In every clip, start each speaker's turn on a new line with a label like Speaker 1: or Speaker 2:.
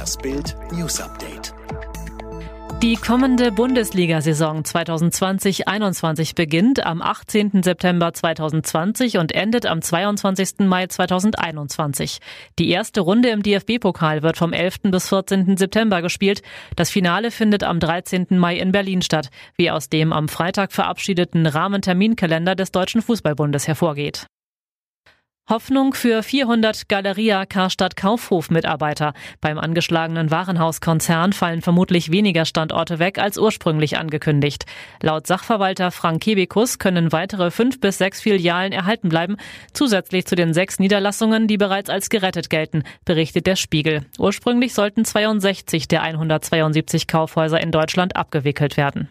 Speaker 1: Das Bild News Update.
Speaker 2: Die kommende Bundesliga-Saison 2020-21 beginnt am 18. September 2020 und endet am 22. Mai 2021. Die erste Runde im DFB-Pokal wird vom 11. bis 14. September gespielt. Das Finale findet am 13. Mai in Berlin statt, wie aus dem am Freitag verabschiedeten Rahmenterminkalender des Deutschen Fußballbundes hervorgeht. Hoffnung für 400 Galeria Karstadt Kaufhof Mitarbeiter. Beim angeschlagenen Warenhauskonzern fallen vermutlich weniger Standorte weg als ursprünglich angekündigt. Laut Sachverwalter Frank Kebekus können weitere fünf bis sechs Filialen erhalten bleiben, zusätzlich zu den sechs Niederlassungen, die bereits als gerettet gelten, berichtet der Spiegel. Ursprünglich sollten 62 der 172 Kaufhäuser in Deutschland abgewickelt werden.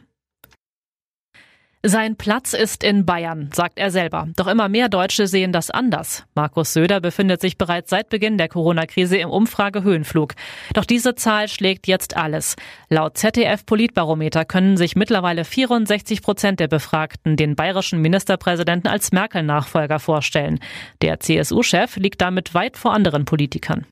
Speaker 2: Sein Platz ist in Bayern, sagt er selber. Doch immer mehr Deutsche sehen das anders. Markus Söder befindet sich bereits seit Beginn der Corona-Krise im Umfragehöhenflug. Doch diese Zahl schlägt jetzt alles. Laut ZDF-Politbarometer können sich mittlerweile 64 Prozent der Befragten den bayerischen Ministerpräsidenten als Merkel-Nachfolger vorstellen. Der CSU-Chef liegt damit weit vor anderen Politikern.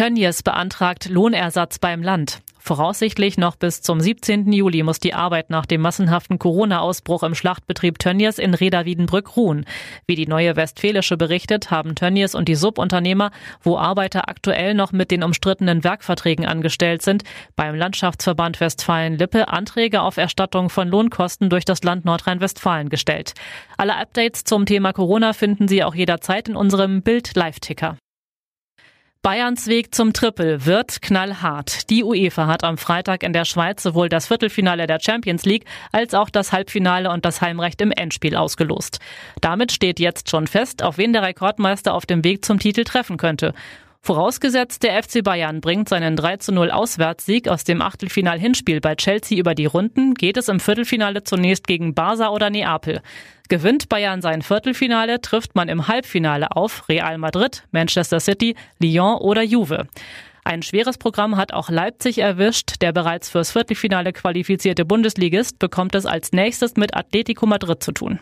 Speaker 2: Tönnies beantragt Lohnersatz beim Land. Voraussichtlich noch bis zum 17. Juli muss die Arbeit nach dem massenhaften Corona-Ausbruch im Schlachtbetrieb Tönnies in Reda-Wiedenbrück ruhen. Wie die neue Westfälische berichtet, haben Tönnies und die Subunternehmer, wo Arbeiter aktuell noch mit den umstrittenen Werkverträgen angestellt sind, beim Landschaftsverband Westfalen-Lippe Anträge auf Erstattung von Lohnkosten durch das Land Nordrhein-Westfalen gestellt. Alle Updates zum Thema Corona finden Sie auch jederzeit in unserem Bild-Live-Ticker. Bayerns Weg zum Triple wird knallhart. Die UEFA hat am Freitag in der Schweiz sowohl das Viertelfinale der Champions League als auch das Halbfinale und das Heimrecht im Endspiel ausgelost. Damit steht jetzt schon fest, auf wen der Rekordmeister auf dem Weg zum Titel treffen könnte. Vorausgesetzt, der FC Bayern bringt seinen 3 zu 0 Auswärtssieg aus dem Achtelfinal-Hinspiel bei Chelsea über die Runden, geht es im Viertelfinale zunächst gegen Barca oder Neapel. Gewinnt Bayern sein Viertelfinale, trifft man im Halbfinale auf Real Madrid, Manchester City, Lyon oder Juve. Ein schweres Programm hat auch Leipzig erwischt. Der bereits fürs Viertelfinale qualifizierte Bundesligist bekommt es als nächstes mit Atletico Madrid zu tun.